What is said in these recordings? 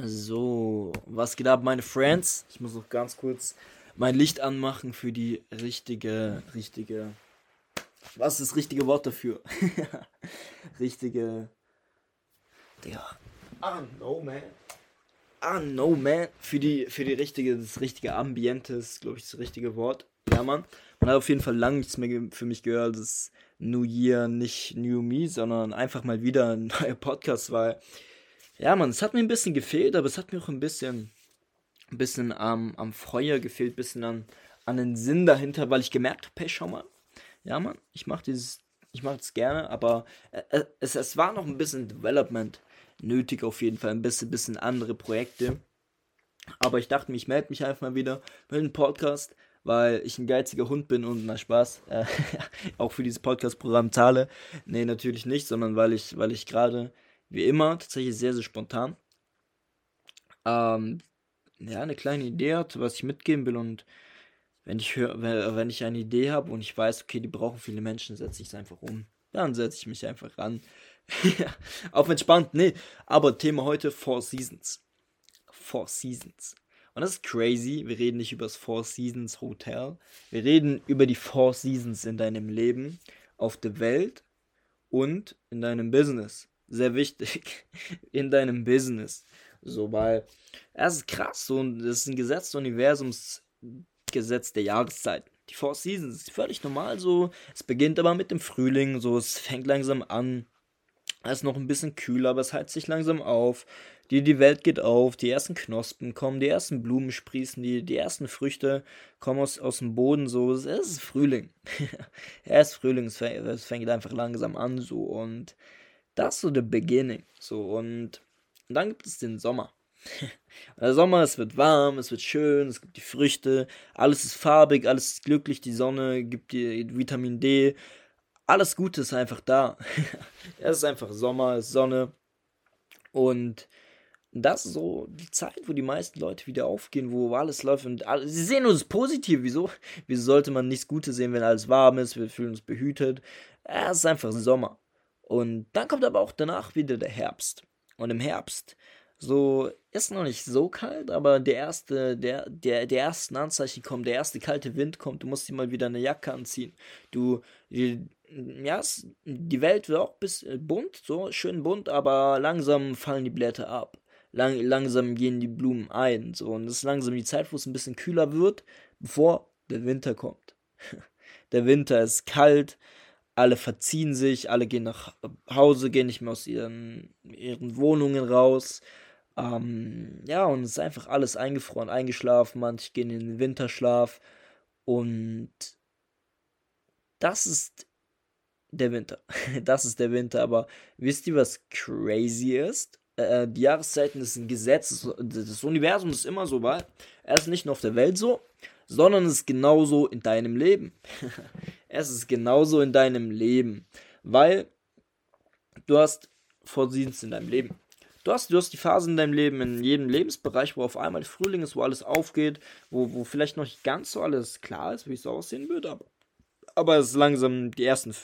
So, was geht ab, meine Friends? Ich muss noch ganz kurz mein Licht anmachen für die richtige, richtige. Was ist das richtige Wort dafür? richtige. Digga. Ah, no, man. Ah, no, man. Für die, für die richtige, das richtige Ambiente ist, glaube ich, das richtige Wort. Ja, Mann. Man hat auf jeden Fall lange nichts mehr für mich gehört. Das New Year, nicht New Me, sondern einfach mal wieder ein neuer Podcast, weil ja, man, es hat mir ein bisschen gefehlt, aber es hat mir auch ein bisschen, ein bisschen am, am Feuer gefehlt, ein bisschen an, an den Sinn dahinter, weil ich gemerkt habe, hey, schau mal, ja, man, ich mache dieses, ich mache es gerne, aber äh, es, es war noch ein bisschen Development nötig auf jeden Fall, ein bisschen, bisschen andere Projekte. Aber ich dachte mir, ich melde mich einfach mal wieder mit einem Podcast, weil ich ein geiziger Hund bin und na Spaß, äh, auch für dieses Podcast-Programm zahle. Nee, natürlich nicht, sondern weil ich, weil ich gerade wie immer, tatsächlich sehr, sehr spontan. Ähm, ja, eine kleine Idee hat, was ich mitgeben will und wenn ich höre, wenn ich eine Idee habe und ich weiß, okay, die brauchen viele Menschen, setze ich es einfach um. Dann setze ich mich einfach ran. Auf entspannt, nee. Aber Thema heute Four Seasons. Four Seasons. Und das ist crazy. Wir reden nicht über das Four Seasons Hotel. Wir reden über die Four Seasons in deinem Leben, auf der Welt und in deinem Business sehr wichtig in deinem Business. So, weil es ist krass so, das ist ein Gesetz des Universums, Gesetz der Jahreszeiten. Die Four Seasons ist völlig normal so. Es beginnt aber mit dem Frühling, so es fängt langsam an. Es ist noch ein bisschen kühler, aber es heizt sich langsam auf. Die, die Welt geht auf, die ersten Knospen kommen, die ersten Blumen sprießen, die, die ersten Früchte kommen aus, aus dem Boden, so. Es ist Frühling. es ist Frühling, es fängt, es fängt einfach langsam an, so. Und das ist so der Beginning. So, und dann gibt es den Sommer. der Sommer, es wird warm, es wird schön, es gibt die Früchte, alles ist farbig, alles ist glücklich, die Sonne gibt dir Vitamin D, alles Gute ist einfach da. es ist einfach Sommer, es ist Sonne und das ist so die Zeit, wo die meisten Leute wieder aufgehen, wo alles läuft und alles, sie sehen nur das Positive. Wieso? Wieso sollte man nichts Gutes sehen, wenn alles warm ist? Wir fühlen uns behütet. Es ist einfach Sommer. Und dann kommt aber auch danach wieder der Herbst. Und im Herbst, so ist noch nicht so kalt, aber der erste, der, der, der ersten Anzeichen kommt, der erste kalte Wind kommt, du musst dir mal wieder eine Jacke anziehen. Du, die, ja, die Welt wird auch bis äh, bunt, so schön bunt, aber langsam fallen die Blätter ab. Lang, langsam gehen die Blumen ein, so und es ist langsam die Zeit, wo es ein bisschen kühler wird, bevor der Winter kommt. der Winter ist kalt, alle verziehen sich, alle gehen nach Hause, gehen nicht mehr aus ihren, ihren Wohnungen raus. Ähm, ja, und es ist einfach alles eingefroren, eingeschlafen, manche gehen in den Winterschlaf. Und das ist der Winter. Das ist der Winter, aber wisst ihr, was crazy ist? Äh, die Jahreszeiten ist ein Gesetz, das Universum ist immer so, weil ist nicht nur auf der Welt so, sondern es ist genauso in deinem Leben. es ist genauso in deinem Leben, weil du hast Vorsehens in deinem Leben. Du hast, du hast die Phasen in deinem Leben, in jedem Lebensbereich, wo auf einmal Frühling ist, wo alles aufgeht, wo, wo vielleicht noch nicht ganz so alles klar ist, wie es aussehen wird, aber, aber es langsam die ersten,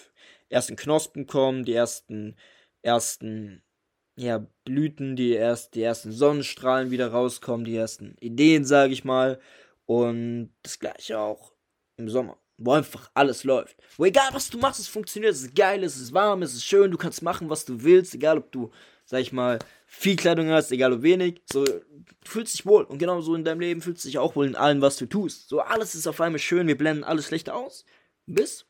ersten Knospen kommen, die ersten, ersten ja, Blüten, die, erst, die ersten Sonnenstrahlen wieder rauskommen, die ersten Ideen, sage ich mal. Und das gleiche auch im Sommer, wo einfach alles läuft. Wo egal was du machst, es funktioniert, es ist geil, es ist warm, es ist schön, du kannst machen, was du willst, egal ob du, sag ich mal, viel Kleidung hast, egal ob wenig, so, du fühlst dich wohl. Und genau so in deinem Leben fühlst du dich auch wohl in allem, was du tust. So, alles ist auf einmal schön, wir blenden alles schlecht aus. Bis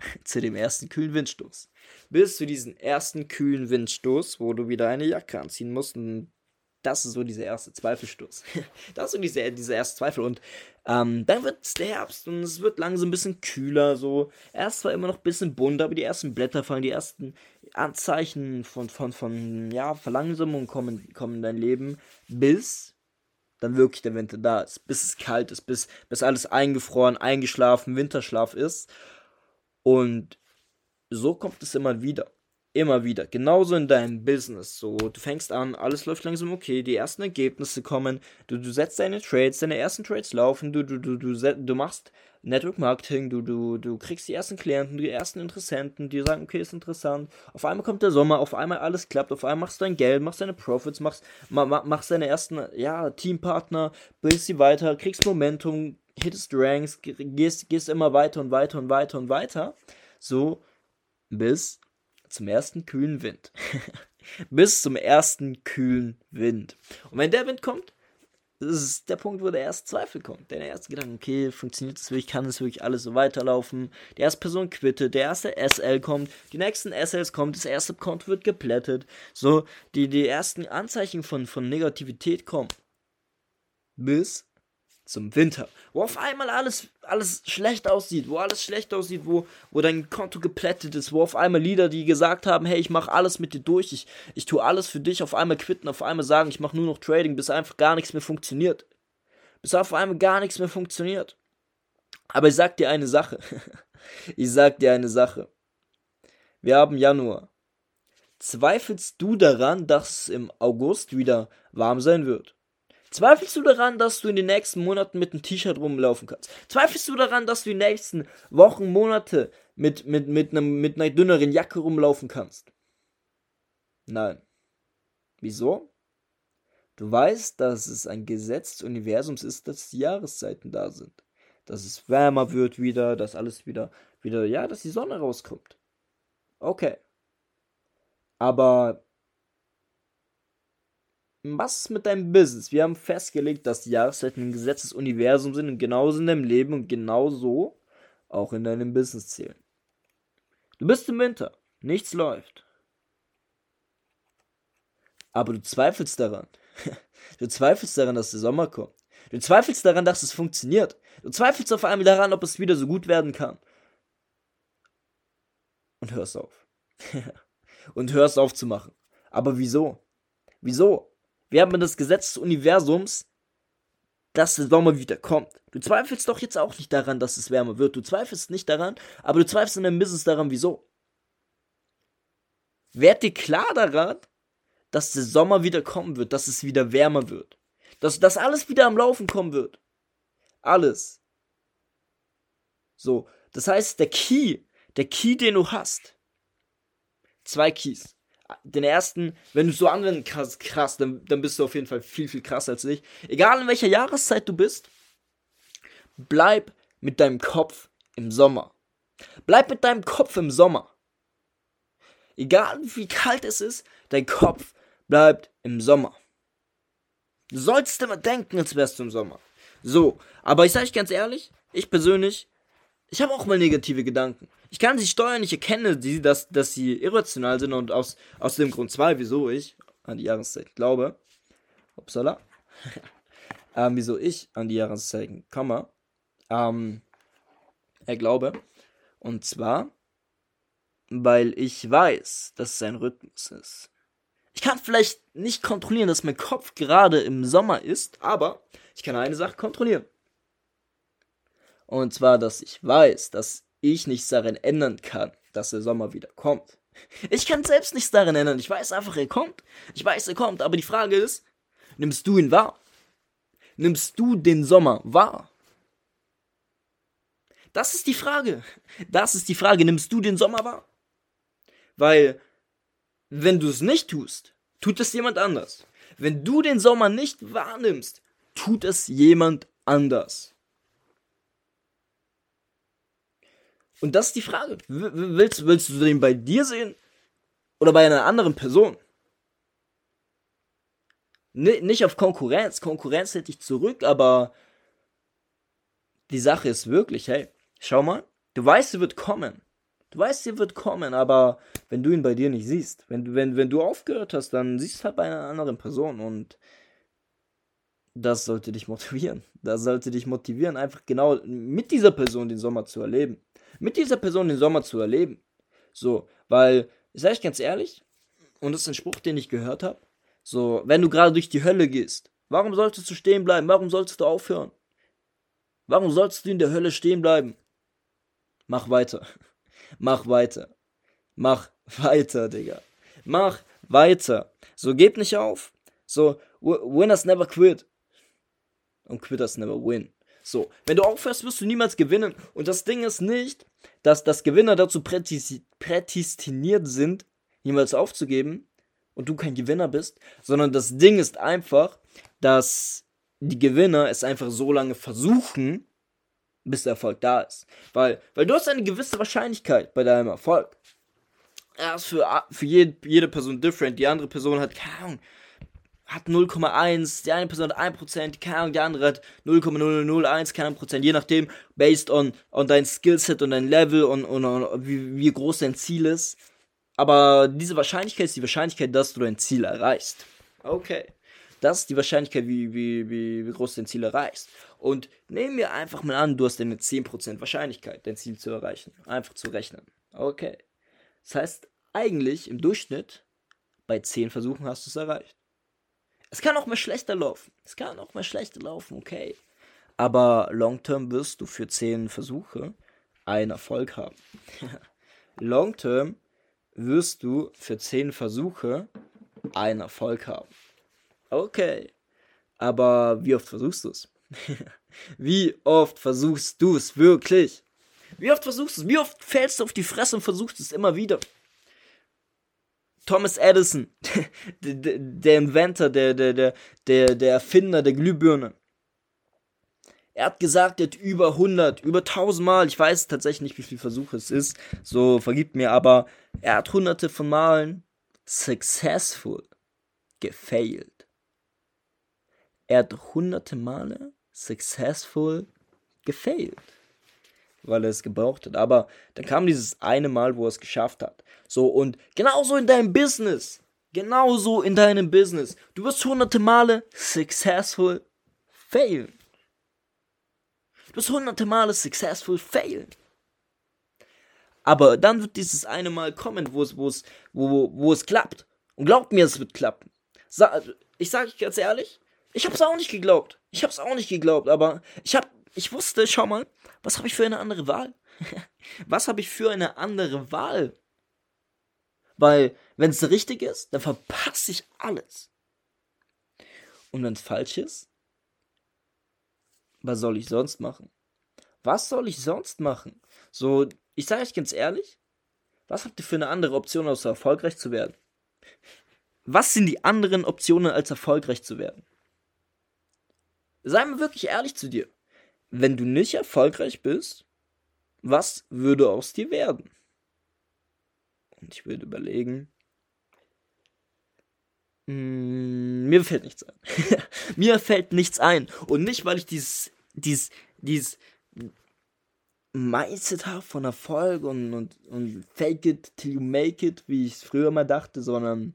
zu dem ersten kühlen Windstoß. Bis zu diesem ersten kühlen Windstoß, wo du wieder eine Jacke anziehen musst und das ist so dieser erste Zweifelstoß. das ist so dieser, dieser erste Zweifel. Und ähm, dann wird es der Herbst und es wird langsam ein bisschen kühler. So. Erst zwar immer noch ein bisschen bunt, aber die ersten Blätter fallen, die ersten Anzeichen von, von, von ja, Verlangsamung kommen, kommen in dein Leben, bis dann wirklich der Winter da ist. Bis es kalt ist, bis, bis alles eingefroren, eingeschlafen, Winterschlaf ist. Und so kommt es immer wieder. Immer wieder. Genauso in deinem Business. So, du fängst an, alles läuft langsam okay, die ersten Ergebnisse kommen, du, du setzt deine Trades, deine ersten Trades laufen, du, du, du, du, du machst Network Marketing, du, du, du kriegst die ersten Klienten, die ersten Interessenten, die sagen, okay, ist interessant. Auf einmal kommt der Sommer, auf einmal alles klappt, auf einmal machst du dein Geld, machst deine Profits, machst, machst deine ersten, ja, Teampartner, bringst sie weiter, kriegst Momentum, hittest Ranks, gehst, gehst immer weiter und weiter und weiter und weiter. So bis zum ersten kühlen Wind. bis zum ersten kühlen Wind. Und wenn der Wind kommt, ist der Punkt, wo der erste Zweifel kommt. Der erste Gedanke, okay, funktioniert das wirklich, kann das wirklich alles so weiterlaufen? Die erste Person quittet, der erste SL kommt, die nächsten SLs kommen, das erste Konto wird geplättet. So, die, die ersten Anzeichen von, von Negativität kommen. Bis zum Winter, wo auf einmal alles, alles schlecht aussieht, wo alles schlecht aussieht, wo, wo dein Konto geplättet ist, wo auf einmal Lieder, die gesagt haben, hey, ich mache alles mit dir durch, ich, ich tue alles für dich, auf einmal quitten, auf einmal sagen, ich mache nur noch Trading, bis einfach gar nichts mehr funktioniert. Bis auf einmal gar nichts mehr funktioniert. Aber ich sag dir eine Sache. ich sag dir eine Sache. Wir haben Januar. Zweifelst du daran, dass es im August wieder warm sein wird? Zweifelst du daran, dass du in den nächsten Monaten mit einem T-Shirt rumlaufen kannst? Zweifelst du daran, dass du in den nächsten Wochen, Monate mit, mit, mit, einem, mit einer dünneren Jacke rumlaufen kannst? Nein. Wieso? Du weißt, dass es ein Gesetz des Universums ist, dass die Jahreszeiten da sind. Dass es wärmer wird wieder, dass alles wieder, wieder, ja, dass die Sonne rauskommt. Okay. Aber was ist mit deinem Business? Wir haben festgelegt, dass die Jahreszeiten ein Gesetz des Universums sind und genauso in deinem Leben und genauso auch in deinem Business zählen. Du bist im Winter, nichts läuft. Aber du zweifelst daran. Du zweifelst daran, dass der Sommer kommt. Du zweifelst daran, dass es funktioniert. Du zweifelst auf einmal daran, ob es wieder so gut werden kann. Und hörst auf. und hörst auf zu machen. Aber wieso? Wieso? Wir haben das Gesetz des Universums, dass der Sommer wieder kommt. Du zweifelst doch jetzt auch nicht daran, dass es wärmer wird. Du zweifelst nicht daran, aber du zweifelst in deinem Business daran, wieso. Werd dir klar daran, dass der Sommer wieder kommen wird, dass es wieder wärmer wird. Dass, dass alles wieder am Laufen kommen wird. Alles. So, das heißt, der Key, der Key, den du hast, zwei Keys den ersten, wenn du so anwenden kannst, krass, dann, dann bist du auf jeden Fall viel, viel krasser als ich. Egal in welcher Jahreszeit du bist, bleib mit deinem Kopf im Sommer. Bleib mit deinem Kopf im Sommer. Egal wie kalt es ist, dein Kopf bleibt im Sommer. Du sollst immer denken, als wärst du im Sommer. So, aber ich sage euch ganz ehrlich, ich persönlich, ich habe auch mal negative Gedanken. Ich kann sie steuern, ich erkenne sie, dass, dass sie irrational sind und aus, aus dem Grund zwei, wieso ich an die Jahreszeit glaube. Upsala. ähm, wieso ich an die Jahreszeiten komme. Ähm, er glaube. Und zwar, weil ich weiß, dass es ein Rhythmus ist. Ich kann vielleicht nicht kontrollieren, dass mein Kopf gerade im Sommer ist, aber ich kann eine Sache kontrollieren. Und zwar, dass ich weiß, dass ich nichts daran ändern kann, dass der Sommer wieder kommt. Ich kann selbst nichts daran ändern. Ich weiß einfach, er kommt. Ich weiß, er kommt. Aber die Frage ist, nimmst du ihn wahr? Nimmst du den Sommer wahr? Das ist die Frage. Das ist die Frage. Nimmst du den Sommer wahr? Weil, wenn du es nicht tust, tut es jemand anders. Wenn du den Sommer nicht wahrnimmst, tut es jemand anders. Und das ist die Frage. Willst, willst du den bei dir sehen? Oder bei einer anderen Person? N nicht auf Konkurrenz. Konkurrenz hätte ich zurück, aber die Sache ist wirklich, hey, schau mal, du weißt, sie wird kommen. Du weißt, sie wird kommen, aber wenn du ihn bei dir nicht siehst, wenn, wenn, wenn du aufgehört hast, dann siehst du halt bei einer anderen Person und das sollte dich motivieren. Das sollte dich motivieren, einfach genau mit dieser Person den Sommer zu erleben mit dieser Person den Sommer zu erleben. So, weil, sag ich ganz ehrlich, und das ist ein Spruch, den ich gehört habe, so, wenn du gerade durch die Hölle gehst, warum solltest du stehen bleiben? Warum solltest du aufhören? Warum solltest du in der Hölle stehen bleiben? Mach weiter. Mach weiter. Mach weiter, Digga. Mach weiter. So, gib nicht auf. So, winners never quit. Und quitters never win. So, wenn du aufhörst, wirst du niemals gewinnen. Und das Ding ist nicht, dass das Gewinner dazu prädestiniert sind, niemals aufzugeben und du kein Gewinner bist, sondern das Ding ist einfach, dass die Gewinner es einfach so lange versuchen, bis der Erfolg da ist. Weil, weil du hast eine gewisse Wahrscheinlichkeit bei deinem Erfolg. Er ist für, für jede, jede Person different. Die andere Person hat, keine Ahnung, hat 0,1, die eine Person hat 1%, keine Ahnung, die andere hat 0,0001, keine Prozent, je nachdem, based on, on dein Skillset und dein Level und, und, und wie, wie groß dein Ziel ist. Aber diese Wahrscheinlichkeit ist die Wahrscheinlichkeit, dass du dein Ziel erreichst. Okay. Das ist die Wahrscheinlichkeit, wie, wie, wie, wie groß dein Ziel erreichst. Und nehmen wir einfach mal an, du hast eine 10% Wahrscheinlichkeit, dein Ziel zu erreichen. Einfach zu rechnen. Okay. Das heißt, eigentlich im Durchschnitt bei 10 Versuchen hast du es erreicht. Es kann auch mal schlechter laufen. Es kann auch mal schlechter laufen, okay. Aber long term wirst du für 10 Versuche einen Erfolg haben. long term wirst du für 10 Versuche einen Erfolg haben. Okay. Aber wie oft versuchst du es? wie oft versuchst du es wirklich? Wie oft versuchst du es? Wie oft fällst du auf die Fresse und versuchst es immer wieder? Thomas Edison, der, Inventor, der, der, der, der, der Erfinder der Glühbirne. Er hat gesagt, er hat über 100, über 1000 Mal, ich weiß tatsächlich nicht, wie viele Versuche es ist, so vergibt mir, aber er hat hunderte von Malen successful gefailed. Er hat hunderte Male successful gefailed weil er es gebraucht hat. Aber dann kam dieses eine Mal, wo er es geschafft hat. So, und genauso in deinem Business. Genauso in deinem Business. Du wirst hunderte Male successful failen. Du wirst hunderte Male successful failen. Aber dann wird dieses eine Mal kommen, wo es, wo es, wo, wo es klappt. Und glaubt mir, es wird klappen. Ich sage ganz ehrlich, ich habe es auch nicht geglaubt. Ich habe es auch nicht geglaubt, aber ich habe ich wusste, schau mal, was habe ich für eine andere Wahl? was habe ich für eine andere Wahl? Weil, wenn es richtig ist, dann verpasse ich alles. Und wenn es falsch ist, was soll ich sonst machen? Was soll ich sonst machen? So, ich sage euch ganz ehrlich, was habt ihr für eine andere Option, außer erfolgreich zu werden? Was sind die anderen Optionen, als erfolgreich zu werden? Sei mal wirklich ehrlich zu dir wenn du nicht erfolgreich bist, was würde aus dir werden? Und ich würde überlegen, hm, mir fällt nichts ein. mir fällt nichts ein. Und nicht, weil ich dieses, dieses, dieses Mindset habe von Erfolg und, und, und fake it till you make it, wie ich es früher mal dachte, sondern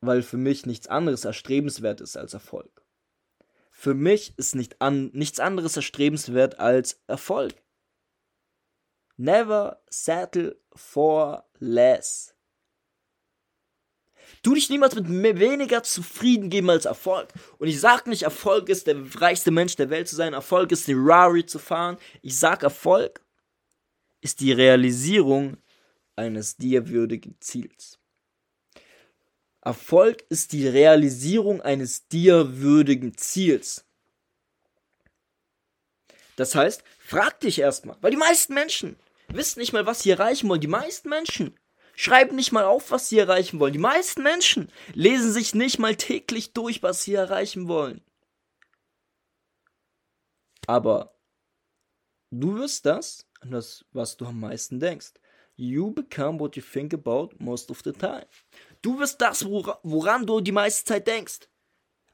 weil für mich nichts anderes erstrebenswert ist als Erfolg. Für mich ist nicht an, nichts anderes erstrebenswert als Erfolg. Never settle for less. Tu dich niemals mit weniger zufrieden geben als Erfolg. Und ich sag nicht, Erfolg ist der reichste Mensch der Welt zu sein, Erfolg ist die Rari zu fahren. Ich sag, Erfolg ist die Realisierung eines dir würdigen Ziels. Erfolg ist die Realisierung eines dir würdigen Ziels. Das heißt, frag dich erstmal, weil die meisten Menschen wissen nicht mal, was sie erreichen wollen. Die meisten Menschen schreiben nicht mal auf, was sie erreichen wollen. Die meisten Menschen lesen sich nicht mal täglich durch, was sie erreichen wollen. Aber du wirst das, das, was du am meisten denkst. You become what you think about most of the time. Du wirst das, woran du die meiste Zeit denkst.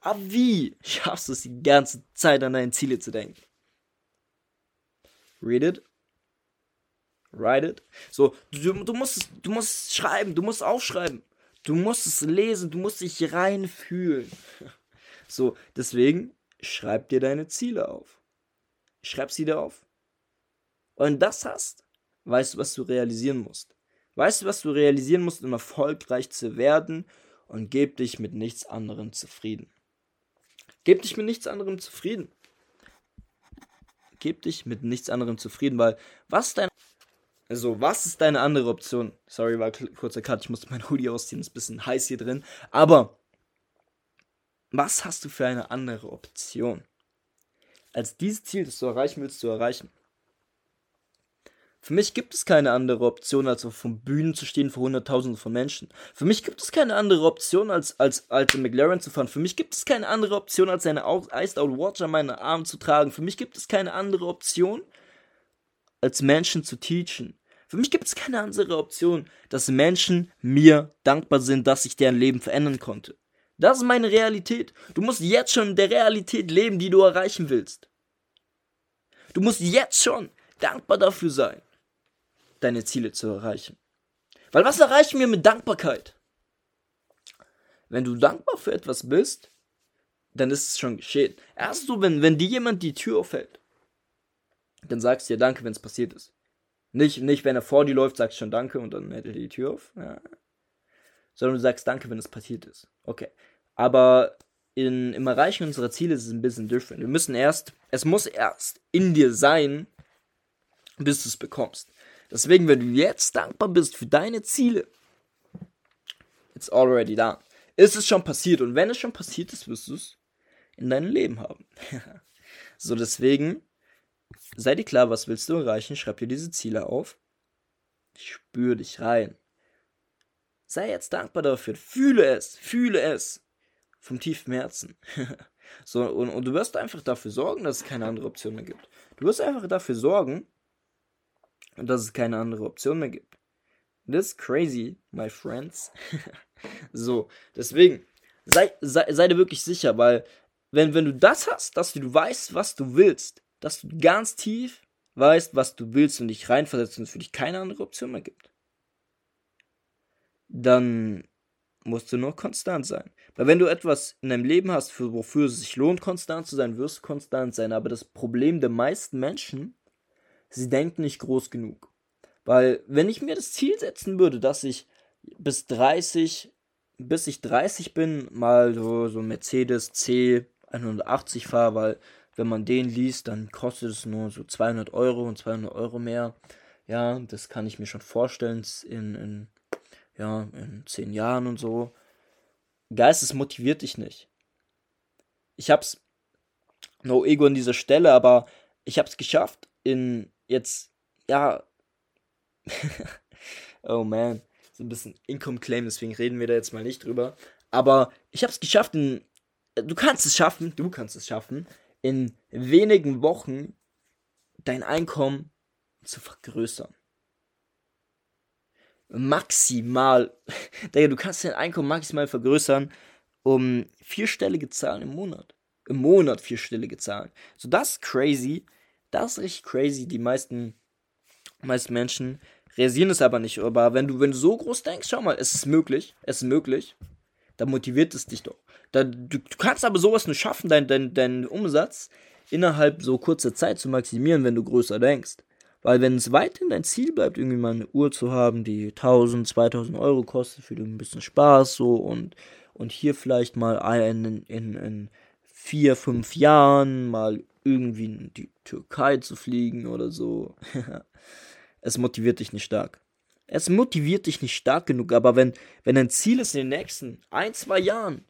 Aber wie schaffst du es die ganze Zeit an deine Ziele zu denken? Read it. Write it. So, du, du, musst, du musst schreiben, du musst aufschreiben. Du musst es lesen, du musst dich reinfühlen. So, deswegen schreib dir deine Ziele auf. Schreib sie dir auf. Und das hast, weißt du, was du realisieren musst. Weißt du, was du realisieren musst, um erfolgreich zu werden und gib dich mit nichts anderem zufrieden. Gib dich mit nichts anderem zufrieden. Gib dich mit nichts anderem zufrieden, weil was dein also, was ist deine andere Option? Sorry, war kurzer Cut, ich musste mein Hoodie ausziehen, ist ein bisschen heiß hier drin. Aber was hast du für eine andere Option? als dieses Ziel, das du erreichen willst, zu erreichen. Für mich gibt es keine andere Option, als auf Bühnen zu stehen vor Hunderttausenden von Menschen. Für mich gibt es keine andere Option, als, als, als McLaren zu fahren. Für mich gibt es keine andere Option, als eine Iced Out Watch an meinen Arm zu tragen. Für mich gibt es keine andere Option, als Menschen zu teachen. Für mich gibt es keine andere Option, dass Menschen mir dankbar sind, dass ich deren Leben verändern konnte. Das ist meine Realität. Du musst jetzt schon in der Realität leben, die du erreichen willst. Du musst jetzt schon dankbar dafür sein deine Ziele zu erreichen. Weil was erreichen wir mit Dankbarkeit? Wenn du dankbar für etwas bist, dann ist es schon geschehen. Erst so, wenn, wenn dir jemand die Tür aufhält, dann sagst du dir Danke, wenn es passiert ist. Nicht, nicht, wenn er vor dir läuft, sagst du schon Danke und dann hält er die Tür auf. Ja. Sondern du sagst Danke, wenn es passiert ist. Okay. Aber in, im Erreichen unserer Ziele ist es ein bisschen different. Wir müssen erst, es muss erst in dir sein, bis du es bekommst. Deswegen, wenn du jetzt dankbar bist für deine Ziele, it's already done. Ist es schon passiert und wenn es schon passiert ist, wirst du es in deinem Leben haben. so, deswegen, sei dir klar, was willst du erreichen? Schreib dir diese Ziele auf. Spür dich rein. Sei jetzt dankbar dafür. Fühle es, fühle es. Vom tiefen Herzen. so, und, und du wirst einfach dafür sorgen, dass es keine andere Option mehr gibt. Du wirst einfach dafür sorgen, und dass es keine andere Option mehr gibt. This crazy, my friends. so, deswegen, sei, sei, sei dir wirklich sicher, weil wenn, wenn du das hast, dass du weißt, was du willst, dass du ganz tief weißt, was du willst und dich reinversetzt und es für dich keine andere Option mehr gibt, dann musst du nur konstant sein. Weil wenn du etwas in deinem Leben hast, für, wofür es sich lohnt, konstant zu sein, wirst du konstant sein. Aber das Problem der meisten Menschen sie denken nicht groß genug. Weil, wenn ich mir das Ziel setzen würde, dass ich bis 30, bis ich 30 bin, mal so, so Mercedes C180 fahre, weil wenn man den liest, dann kostet es nur so 200 Euro und 200 Euro mehr. Ja, das kann ich mir schon vorstellen in, in, ja, in 10 Jahren und so. Geistes motiviert dich nicht. Ich hab's, no ego an dieser Stelle, aber ich hab's geschafft, in jetzt, ja, oh man, so ein bisschen Income Claim, deswegen reden wir da jetzt mal nicht drüber. Aber ich habe es geschafft, in, du kannst es schaffen, du kannst es schaffen, in wenigen Wochen dein Einkommen zu vergrößern. Maximal, du kannst dein Einkommen maximal vergrößern um vierstellige Zahlen im Monat. Im Monat vierstellige Zahlen. So, das ist crazy. Das ist richtig crazy. Die meisten, meisten Menschen realisieren es aber nicht. Aber wenn du, wenn du so groß denkst, schau mal, es ist möglich. Es ist möglich. Dann motiviert es dich doch. Da, du, du kannst aber sowas nur schaffen, deinen dein, dein Umsatz innerhalb so kurzer Zeit zu maximieren, wenn du größer denkst. Weil wenn es weiterhin dein Ziel bleibt, irgendwie mal eine Uhr zu haben, die 1000, 2000 Euro kostet, für ein bisschen Spaß so und, und hier vielleicht mal in, in, in vier, fünf Jahren mal irgendwie in die Türkei zu fliegen oder so. es motiviert dich nicht stark. Es motiviert dich nicht stark genug, aber wenn, wenn dein Ziel ist, in den nächsten ein, zwei Jahren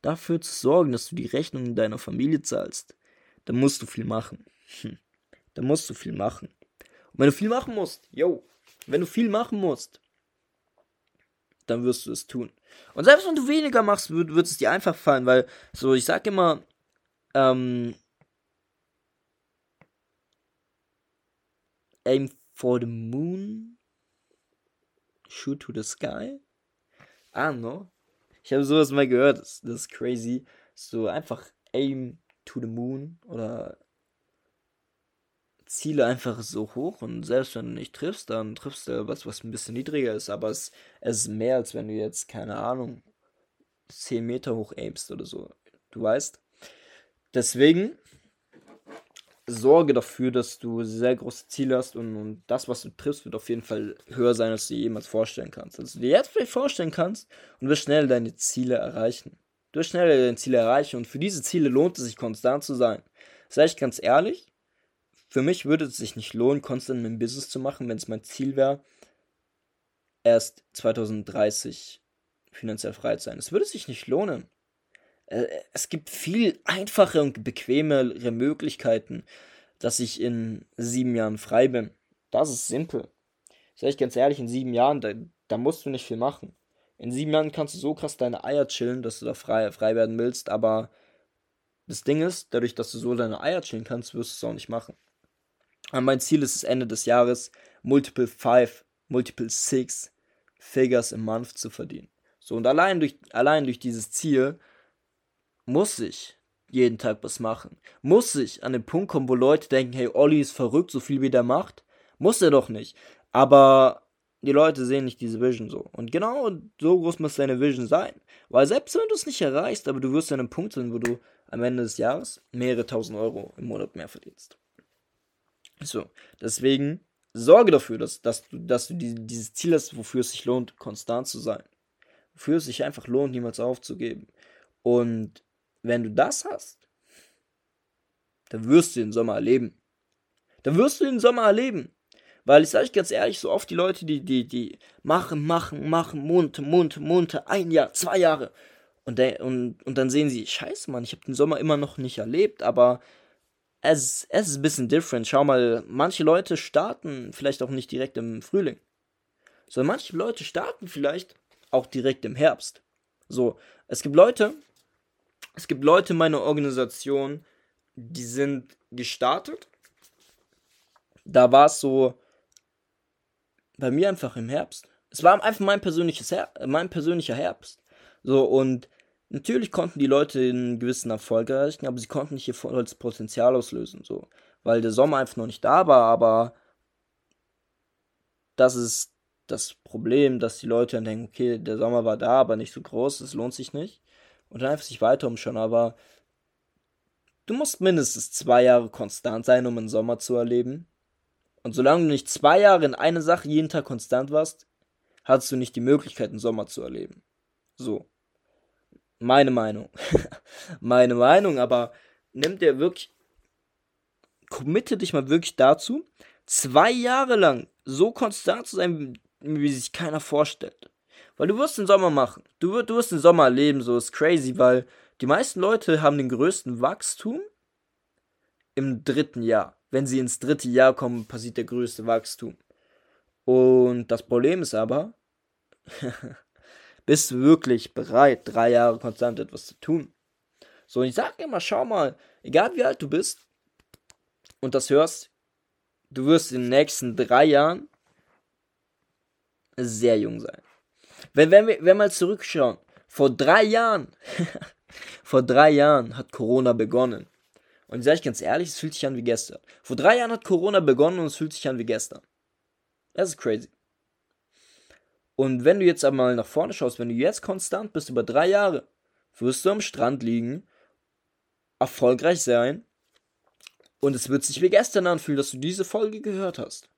dafür zu sorgen, dass du die Rechnung deiner Familie zahlst, dann musst du viel machen. Hm. Dann musst du viel machen. Und wenn du viel machen musst, yo, wenn du viel machen musst, dann wirst du es tun. Und selbst wenn du weniger machst, wird, wird es dir einfach fallen, weil, so, ich sag immer, ähm, aim for the moon, shoot to the sky. Don't know. Ich habe sowas mal gehört, das, das ist crazy. So einfach aim to the moon oder Ziele einfach so hoch und selbst wenn du nicht triffst, dann triffst du was, was ein bisschen niedriger ist, aber es, es ist mehr, als wenn du jetzt, keine Ahnung, 10 Meter hoch aimst oder so. Du weißt. Deswegen sorge dafür, dass du sehr große Ziele hast und, und das, was du triffst, wird auf jeden Fall höher sein, als du dir jemals vorstellen kannst. Also du dir jetzt vielleicht vorstellen kannst und wirst schnell deine Ziele erreichen. Du wirst schnell deine Ziele erreichen und für diese Ziele lohnt es sich konstant zu sein. Sag ich ganz ehrlich, für mich würde es sich nicht lohnen, konstant ein Business zu machen, wenn es mein Ziel wäre, erst 2030 finanziell frei zu sein. Es würde sich nicht lohnen es gibt viel einfache und bequemere Möglichkeiten, dass ich in sieben Jahren frei bin. Das ist simpel. Sag ich ganz ehrlich, in sieben Jahren, da, da musst du nicht viel machen. In sieben Jahren kannst du so krass deine Eier chillen, dass du da frei, frei werden willst, aber das Ding ist, dadurch, dass du so deine Eier chillen kannst, wirst du es auch nicht machen. Und mein Ziel ist es Ende des Jahres, Multiple 5, Multiple 6 Figures im Month zu verdienen. So, und allein durch, allein durch dieses Ziel muss ich jeden Tag was machen. Muss ich an den Punkt kommen, wo Leute denken, hey, Olli ist verrückt, so viel wie der macht. Muss er doch nicht. Aber die Leute sehen nicht diese Vision so. Und genau so groß muss deine Vision sein. Weil selbst wenn du es nicht erreichst, aber du wirst an einem Punkt sein, wo du am Ende des Jahres mehrere tausend Euro im Monat mehr verdienst. So, deswegen sorge dafür, dass, dass du, dass du die, dieses Ziel hast, wofür es sich lohnt, konstant zu sein. Wofür es sich einfach lohnt, niemals aufzugeben. Und wenn du das hast, dann wirst du den Sommer erleben. Dann wirst du den Sommer erleben. Weil ich sage euch ganz ehrlich, so oft die Leute, die, die, die machen, machen, machen, Monate, Monate, Monate, ein Jahr, zwei Jahre. Und, der, und, und dann sehen sie, scheiße, Mann, ich habe den Sommer immer noch nicht erlebt, aber es, es ist ein bisschen different. Schau mal, manche Leute starten vielleicht auch nicht direkt im Frühling. Sondern manche Leute starten vielleicht auch direkt im Herbst. So, es gibt Leute, es gibt Leute in meiner Organisation, die sind gestartet. Da war es so bei mir einfach im Herbst. Es war einfach mein persönliches Her mein persönlicher Herbst. So und natürlich konnten die Leute einen gewissen Erfolg erreichen, aber sie konnten nicht ihr volles Potenzial auslösen, so, weil der Sommer einfach noch nicht da war, aber das ist das Problem, dass die Leute dann denken, okay, der Sommer war da, aber nicht so groß, es lohnt sich nicht und dann einfach sich weiter umschauen. Aber du musst mindestens zwei Jahre konstant sein, um einen Sommer zu erleben. Und solange du nicht zwei Jahre in eine Sache jeden Tag konstant warst, hattest du nicht die Möglichkeit, einen Sommer zu erleben. So. Meine Meinung. Meine Meinung, aber nimm dir wirklich, committe dich mal wirklich dazu, zwei Jahre lang so konstant zu sein, wie sich keiner vorstellt. Weil du wirst den Sommer machen. Du, wirst, du wirst den Sommer erleben, so ist crazy, weil die meisten Leute haben den größten Wachstum im dritten Jahr. Wenn sie ins dritte Jahr kommen, passiert der größte Wachstum. Und das Problem ist aber, bist du wirklich bereit, drei Jahre konstant etwas zu tun? So, und ich sag immer, schau mal, egal wie alt du bist und das hörst, du wirst in den nächsten drei Jahren sehr jung sein. Wenn, wenn, wir, wenn mal zurückschauen, vor drei Jahren, vor drei Jahren hat Corona begonnen. Und ich sage ich ganz ehrlich, es fühlt sich an wie gestern. Vor drei Jahren hat Corona begonnen und es fühlt sich an wie gestern. Das ist crazy. Und wenn du jetzt einmal nach vorne schaust, wenn du jetzt konstant bist über drei Jahre, wirst du am Strand liegen, erfolgreich sein und es wird sich wie gestern anfühlen, dass du diese Folge gehört hast.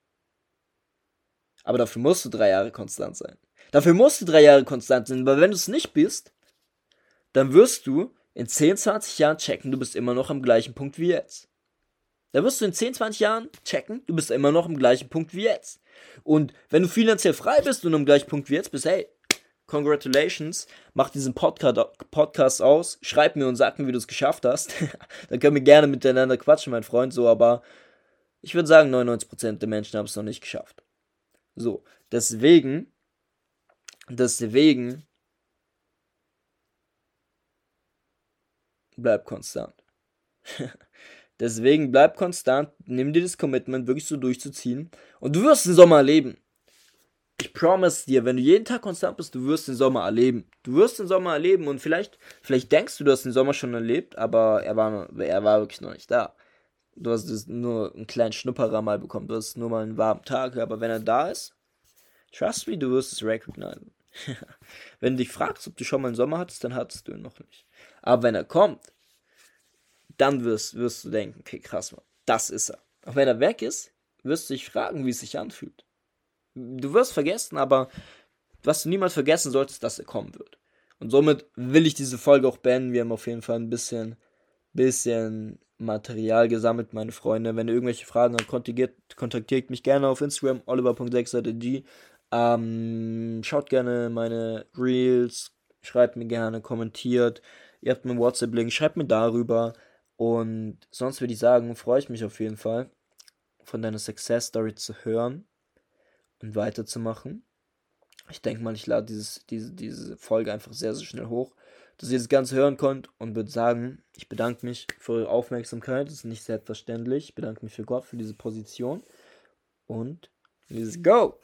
Aber dafür musst du drei Jahre konstant sein. Dafür musst du drei Jahre konstant sein, weil wenn du es nicht bist, dann wirst du in 10, 20 Jahren checken, du bist immer noch am gleichen Punkt wie jetzt. Da wirst du in 10, 20 Jahren checken, du bist immer noch am gleichen Punkt wie jetzt. Und wenn du finanziell frei bist und am gleichen Punkt wie jetzt bist, hey, congratulations, mach diesen Podcast aus, schreib mir und sag mir, wie du es geschafft hast. Dann können wir gerne miteinander quatschen, mein Freund, so, aber ich würde sagen, 99% der Menschen haben es noch nicht geschafft. So, deswegen, deswegen bleib konstant. deswegen bleib konstant, nimm dir das Commitment wirklich so durchzuziehen und du wirst den Sommer erleben. Ich promise dir, wenn du jeden Tag konstant bist, du wirst den Sommer erleben. Du wirst den Sommer erleben und vielleicht, vielleicht denkst du, du hast den Sommer schon erlebt, aber er war, er war wirklich noch nicht da. Du hast nur einen kleinen Schnupperer mal bekommen. Du hast nur mal einen warmen Tag. Aber wenn er da ist, trust me, du wirst es recognizen. wenn du dich fragst, ob du schon mal einen Sommer hattest, dann hattest du ihn noch nicht. Aber wenn er kommt, dann wirst, wirst du denken, okay, krass, man, das ist er. Auch wenn er weg ist, wirst du dich fragen, wie es sich anfühlt. Du wirst vergessen, aber was du niemals vergessen solltest, dass er kommen wird. Und somit will ich diese Folge auch beenden. Wir haben auf jeden Fall ein bisschen, bisschen Material gesammelt, meine Freunde. Wenn ihr irgendwelche Fragen habt, kontaktiert, kontaktiert mich gerne auf Instagram, oliver.6g. Ähm, schaut gerne meine Reels, schreibt mir gerne, kommentiert. Ihr habt meinen WhatsApp-Link, schreibt mir darüber. Und sonst würde ich sagen, freue ich mich auf jeden Fall, von deiner Success Story zu hören und weiterzumachen. Ich denke mal, ich lade dieses, diese, diese Folge einfach sehr, sehr schnell hoch, dass ihr das Ganze hören könnt und würde sagen, ich bedanke mich für eure Aufmerksamkeit. Das ist nicht selbstverständlich. Ich bedanke mich für Gott für diese Position. Und let's go!